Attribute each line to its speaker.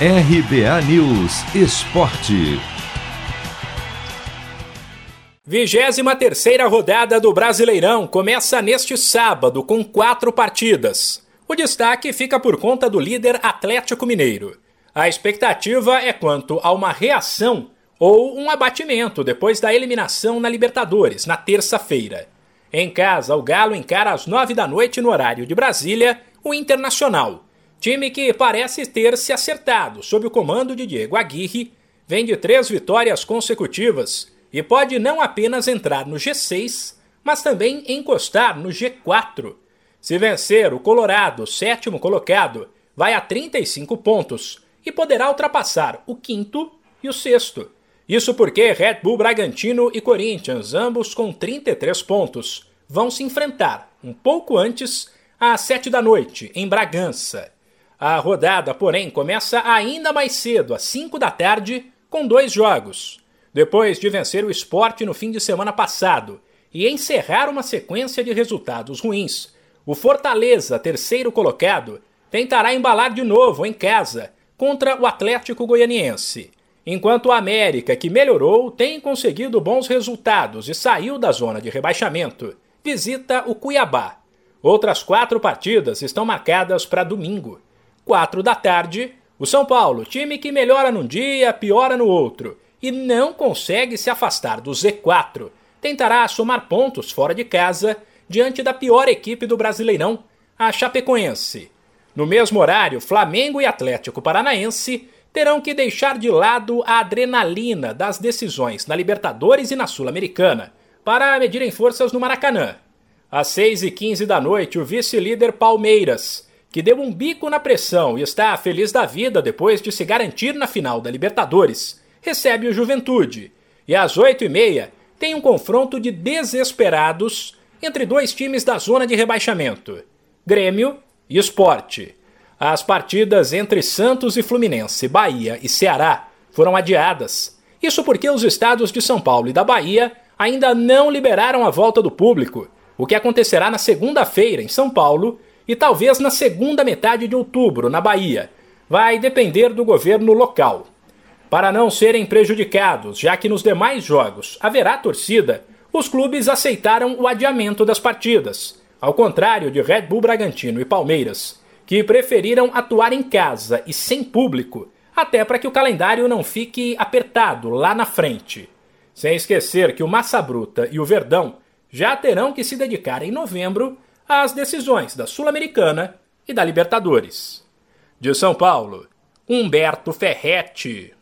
Speaker 1: RBA News Esporte.
Speaker 2: 23 terceira rodada do Brasileirão começa neste sábado com quatro partidas. O destaque fica por conta do líder Atlético Mineiro. A expectativa é quanto a uma reação ou um abatimento depois da eliminação na Libertadores, na terça-feira. Em casa, o Galo encara às nove da noite no horário de Brasília o Internacional. Time que parece ter se acertado sob o comando de Diego Aguirre, vem de três vitórias consecutivas e pode não apenas entrar no G6, mas também encostar no G4. Se vencer, o Colorado, sétimo colocado, vai a 35 pontos e poderá ultrapassar o quinto e o sexto. Isso porque Red Bull Bragantino e Corinthians, ambos com 33 pontos, vão se enfrentar um pouco antes, às 7 da noite, em Bragança. A rodada, porém, começa ainda mais cedo, às 5 da tarde, com dois jogos. Depois de vencer o esporte no fim de semana passado e encerrar uma sequência de resultados ruins, o Fortaleza, terceiro colocado, tentará embalar de novo em casa contra o Atlético Goianiense. Enquanto o América, que melhorou, tem conseguido bons resultados e saiu da zona de rebaixamento, visita o Cuiabá. Outras quatro partidas estão marcadas para domingo. 4 da tarde, o São Paulo, time que melhora num dia, piora no outro e não consegue se afastar do Z4, tentará somar pontos fora de casa diante da pior equipe do Brasileirão, a Chapecoense. No mesmo horário, Flamengo e Atlético Paranaense terão que deixar de lado a adrenalina das decisões na Libertadores e na Sul-Americana para medirem forças no Maracanã. Às 6h15 da noite, o vice-líder Palmeiras que deu um bico na pressão e está feliz da vida depois de se garantir na final da Libertadores, recebe o Juventude. E às 8h30 tem um confronto de desesperados entre dois times da zona de rebaixamento: Grêmio e Esporte. As partidas entre Santos e Fluminense, Bahia e Ceará foram adiadas. Isso porque os estados de São Paulo e da Bahia ainda não liberaram a volta do público, o que acontecerá na segunda-feira em São Paulo e talvez na segunda metade de outubro, na Bahia. Vai depender do governo local. Para não serem prejudicados, já que nos demais jogos haverá torcida, os clubes aceitaram o adiamento das partidas, ao contrário de Red Bull Bragantino e Palmeiras, que preferiram atuar em casa e sem público, até para que o calendário não fique apertado lá na frente. Sem esquecer que o Massa Bruta e o Verdão já terão que se dedicar em novembro às decisões da Sul-Americana e da Libertadores. De São Paulo, Humberto Ferretti.